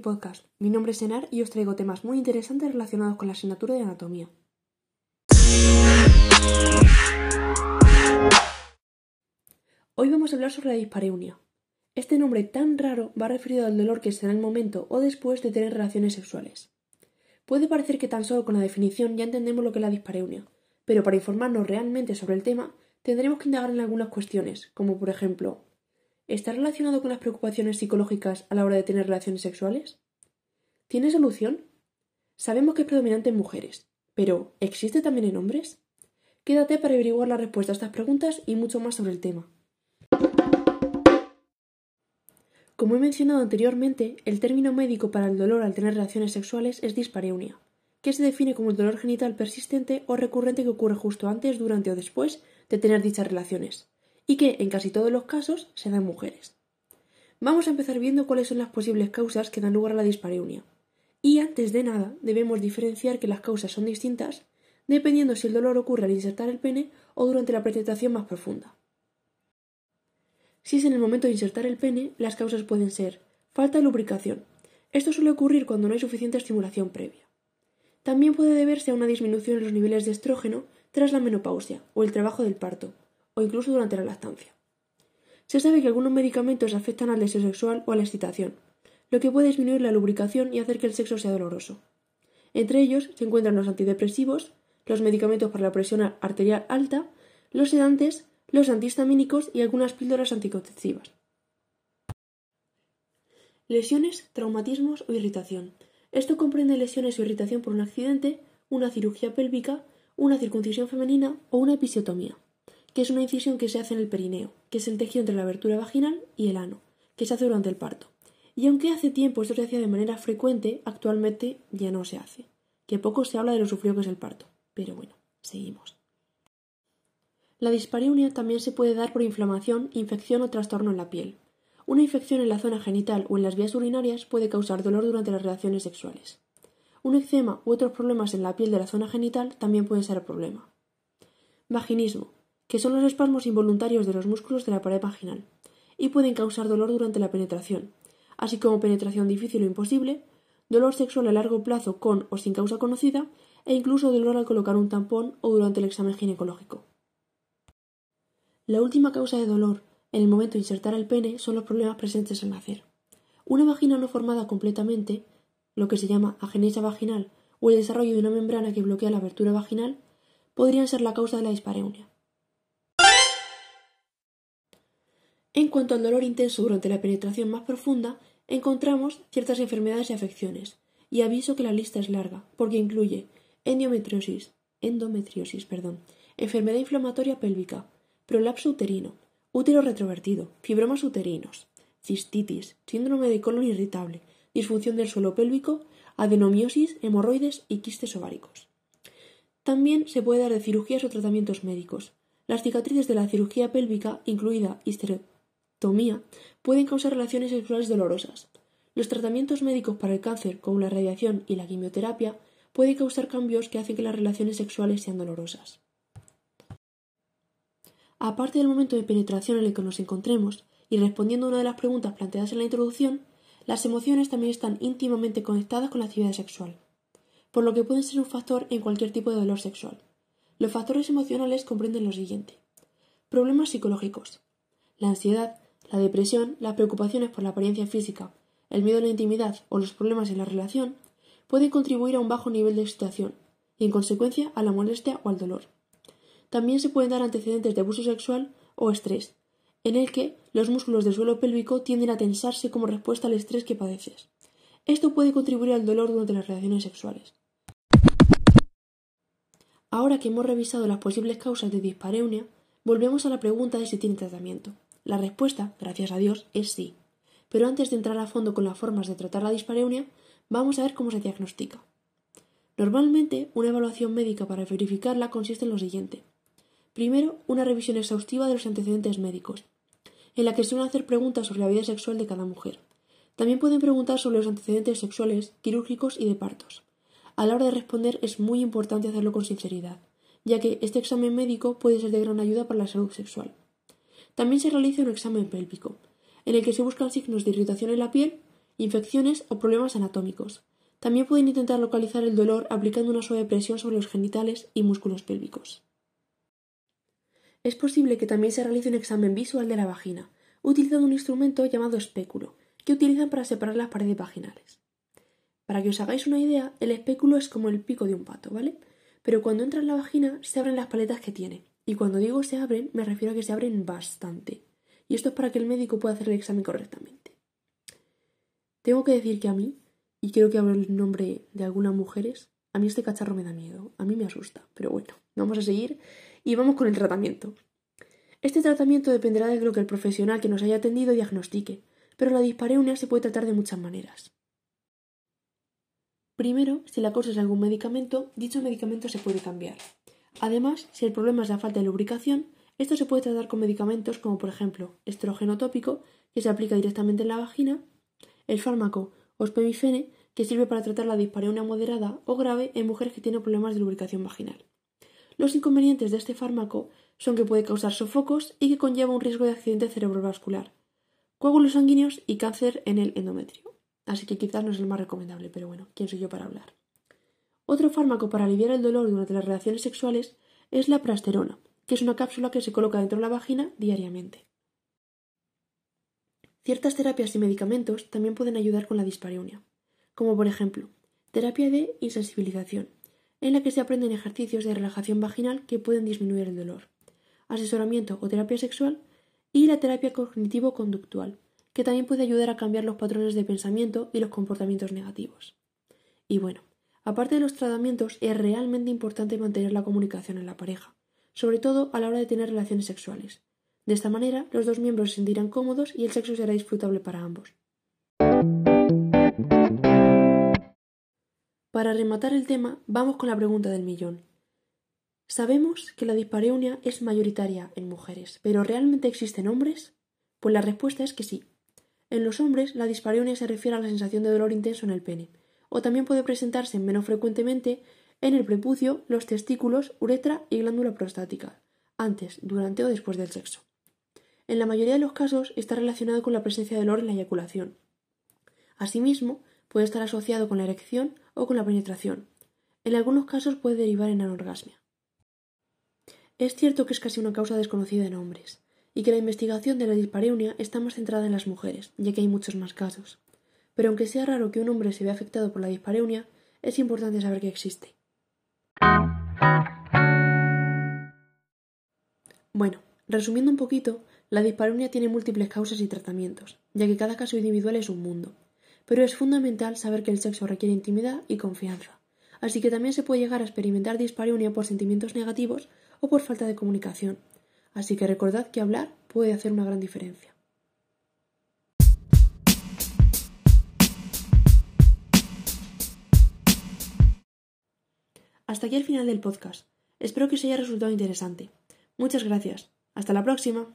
Podcast. Mi nombre es Enar y os traigo temas muy interesantes relacionados con la asignatura de anatomía. Hoy vamos a hablar sobre la dispareunia. Este nombre tan raro va referido al dolor que se da en el momento o después de tener relaciones sexuales. Puede parecer que tan solo con la definición ya entendemos lo que es la dispareunia, pero para informarnos realmente sobre el tema tendremos que indagar en algunas cuestiones, como por ejemplo, ¿está relacionado con las preocupaciones psicológicas a la hora de tener relaciones sexuales? ¿Tiene solución? Sabemos que es predominante en mujeres, pero ¿existe también en hombres? Quédate para averiguar la respuesta a estas preguntas y mucho más sobre el tema. Como he mencionado anteriormente, el término médico para el dolor al tener relaciones sexuales es dispareunia, que se define como el dolor genital persistente o recurrente que ocurre justo antes, durante o después de tener dichas relaciones, y que, en casi todos los casos, se da en mujeres. Vamos a empezar viendo cuáles son las posibles causas que dan lugar a la dispareunia. Y antes de nada, debemos diferenciar que las causas son distintas dependiendo si el dolor ocurre al insertar el pene o durante la penetración más profunda. Si es en el momento de insertar el pene, las causas pueden ser falta de lubricación. Esto suele ocurrir cuando no hay suficiente estimulación previa. También puede deberse a una disminución en los niveles de estrógeno tras la menopausia o el trabajo del parto, o incluso durante la lactancia. Se sabe que algunos medicamentos afectan al deseo sexual o a la excitación, lo que puede disminuir la lubricación y hacer que el sexo sea doloroso. Entre ellos se encuentran los antidepresivos, los medicamentos para la presión arterial alta, los sedantes, los antihistamínicos y algunas píldoras anticonceptivas. Lesiones, traumatismos o irritación. Esto comprende lesiones o irritación por un accidente, una cirugía pélvica, una circuncisión femenina o una episiotomía, que es una incisión que se hace en el perineo, que es el tejido entre la abertura vaginal y el ano, que se hace durante el parto. Y aunque hace tiempo esto se hacía de manera frecuente, actualmente ya no se hace, que poco se habla de lo sufrido que es el parto. Pero bueno, seguimos. La dispareunia también se puede dar por inflamación, infección o trastorno en la piel, una infección en la zona genital o en las vías urinarias puede causar dolor durante las relaciones sexuales. Un eczema u otros problemas en la piel de la zona genital también pueden ser problema. Vaginismo, que son los espasmos involuntarios de los músculos de la pared vaginal, y pueden causar dolor durante la penetración, así como penetración difícil o imposible, dolor sexual a largo plazo con o sin causa conocida, e incluso dolor al colocar un tampón o durante el examen ginecológico. La última causa de dolor en el momento de insertar el pene son los problemas presentes al nacer. Una vagina no formada completamente, lo que se llama agenesia vaginal, o el desarrollo de una membrana que bloquea la abertura vaginal, podrían ser la causa de la dispareunia. En cuanto al dolor intenso durante la penetración más profunda, encontramos ciertas enfermedades y afecciones, y aviso que la lista es larga, porque incluye endometriosis, endometriosis, perdón, enfermedad inflamatoria pélvica, prolapso uterino, útero retrovertido, fibromas uterinos, cistitis, síndrome de colon irritable, disfunción del suelo pélvico, adenomiosis, hemorroides y quistes ováricos. También se puede dar de cirugías o tratamientos médicos. Las cicatrices de la cirugía pélvica, incluida pueden causar relaciones sexuales dolorosas. Los tratamientos médicos para el cáncer, como la radiación y la quimioterapia, pueden causar cambios que hacen que las relaciones sexuales sean dolorosas. Aparte del momento de penetración en el que nos encontremos, y respondiendo a una de las preguntas planteadas en la introducción, las emociones también están íntimamente conectadas con la actividad sexual, por lo que pueden ser un factor en cualquier tipo de dolor sexual. Los factores emocionales comprenden lo siguiente. Problemas psicológicos. La ansiedad, la depresión, las preocupaciones por la apariencia física, el miedo a la intimidad o los problemas en la relación pueden contribuir a un bajo nivel de excitación y, en consecuencia, a la molestia o al dolor. También se pueden dar antecedentes de abuso sexual o estrés, en el que los músculos del suelo pélvico tienden a tensarse como respuesta al estrés que padeces. Esto puede contribuir al dolor durante las relaciones sexuales. Ahora que hemos revisado las posibles causas de dispareunia, volvemos a la pregunta de si tiene tratamiento. La respuesta, gracias a Dios, es sí. Pero antes de entrar a fondo con las formas de tratar la dispareunia, vamos a ver cómo se diagnostica. Normalmente, una evaluación médica para verificarla consiste en lo siguiente. Primero, una revisión exhaustiva de los antecedentes médicos, en la que suelen hacer preguntas sobre la vida sexual de cada mujer. También pueden preguntar sobre los antecedentes sexuales, quirúrgicos y de partos. A la hora de responder es muy importante hacerlo con sinceridad, ya que este examen médico puede ser de gran ayuda para la salud sexual. También se realiza un examen pélvico, en el que se buscan signos de irritación en la piel infecciones o problemas anatómicos. También pueden intentar localizar el dolor aplicando una suave presión sobre los genitales y músculos pélvicos. Es posible que también se realice un examen visual de la vagina, utilizando un instrumento llamado espéculo, que utilizan para separar las paredes vaginales. Para que os hagáis una idea, el espéculo es como el pico de un pato, ¿vale? Pero cuando entra en la vagina se abren las paletas que tiene. Y cuando digo se abren, me refiero a que se abren bastante. Y esto es para que el médico pueda hacer el examen correctamente. Tengo que decir que a mí, y creo que hablo el nombre de algunas mujeres, a mí este cacharro me da miedo, a mí me asusta. Pero bueno, vamos a seguir y vamos con el tratamiento. Este tratamiento dependerá de lo que el profesional que nos haya atendido diagnostique, pero la dispareunia se puede tratar de muchas maneras. Primero, si la causa es algún medicamento, dicho medicamento se puede cambiar. Además, si el problema es la falta de lubricación, esto se puede tratar con medicamentos como por ejemplo estrógeno tópico, que se aplica directamente en la vagina, el fármaco ospemifene, que sirve para tratar la dispareunia moderada o grave en mujeres que tienen problemas de lubricación vaginal. Los inconvenientes de este fármaco son que puede causar sofocos y que conlleva un riesgo de accidente cerebrovascular, coágulos sanguíneos y cáncer en el endometrio así que quizás no es el más recomendable, pero bueno, ¿quién soy yo para hablar? Otro fármaco para aliviar el dolor durante las relaciones sexuales es la prasterona, que es una cápsula que se coloca dentro de la vagina diariamente. Ciertas terapias y medicamentos también pueden ayudar con la dispareunia, como por ejemplo, terapia de insensibilización, en la que se aprenden ejercicios de relajación vaginal que pueden disminuir el dolor, asesoramiento o terapia sexual y la terapia cognitivo-conductual, que también puede ayudar a cambiar los patrones de pensamiento y los comportamientos negativos. Y bueno, aparte de los tratamientos, es realmente importante mantener la comunicación en la pareja, sobre todo a la hora de tener relaciones sexuales. De esta manera, los dos miembros se sentirán cómodos y el sexo será disfrutable para ambos. Para rematar el tema, vamos con la pregunta del millón. Sabemos que la dispareunia es mayoritaria en mujeres, pero ¿realmente existen hombres? Pues la respuesta es que sí. En los hombres, la dispareunia se refiere a la sensación de dolor intenso en el pene, o también puede presentarse menos frecuentemente en el prepucio, los testículos, uretra y glándula prostática, antes, durante o después del sexo. En la mayoría de los casos está relacionado con la presencia de dolor en la eyaculación. Asimismo, puede estar asociado con la erección o con la penetración. En algunos casos puede derivar en anorgasmia. Es cierto que es casi una causa desconocida en hombres, y que la investigación de la dispareunia está más centrada en las mujeres, ya que hay muchos más casos. Pero aunque sea raro que un hombre se vea afectado por la dispareunia, es importante saber que existe. Bueno, resumiendo un poquito, la dispareunia tiene múltiples causas y tratamientos, ya que cada caso individual es un mundo. Pero es fundamental saber que el sexo requiere intimidad y confianza, así que también se puede llegar a experimentar dispareunia por sentimientos negativos o por falta de comunicación, Así que recordad que hablar puede hacer una gran diferencia. Hasta aquí el final del podcast. Espero que os haya resultado interesante. Muchas gracias. Hasta la próxima.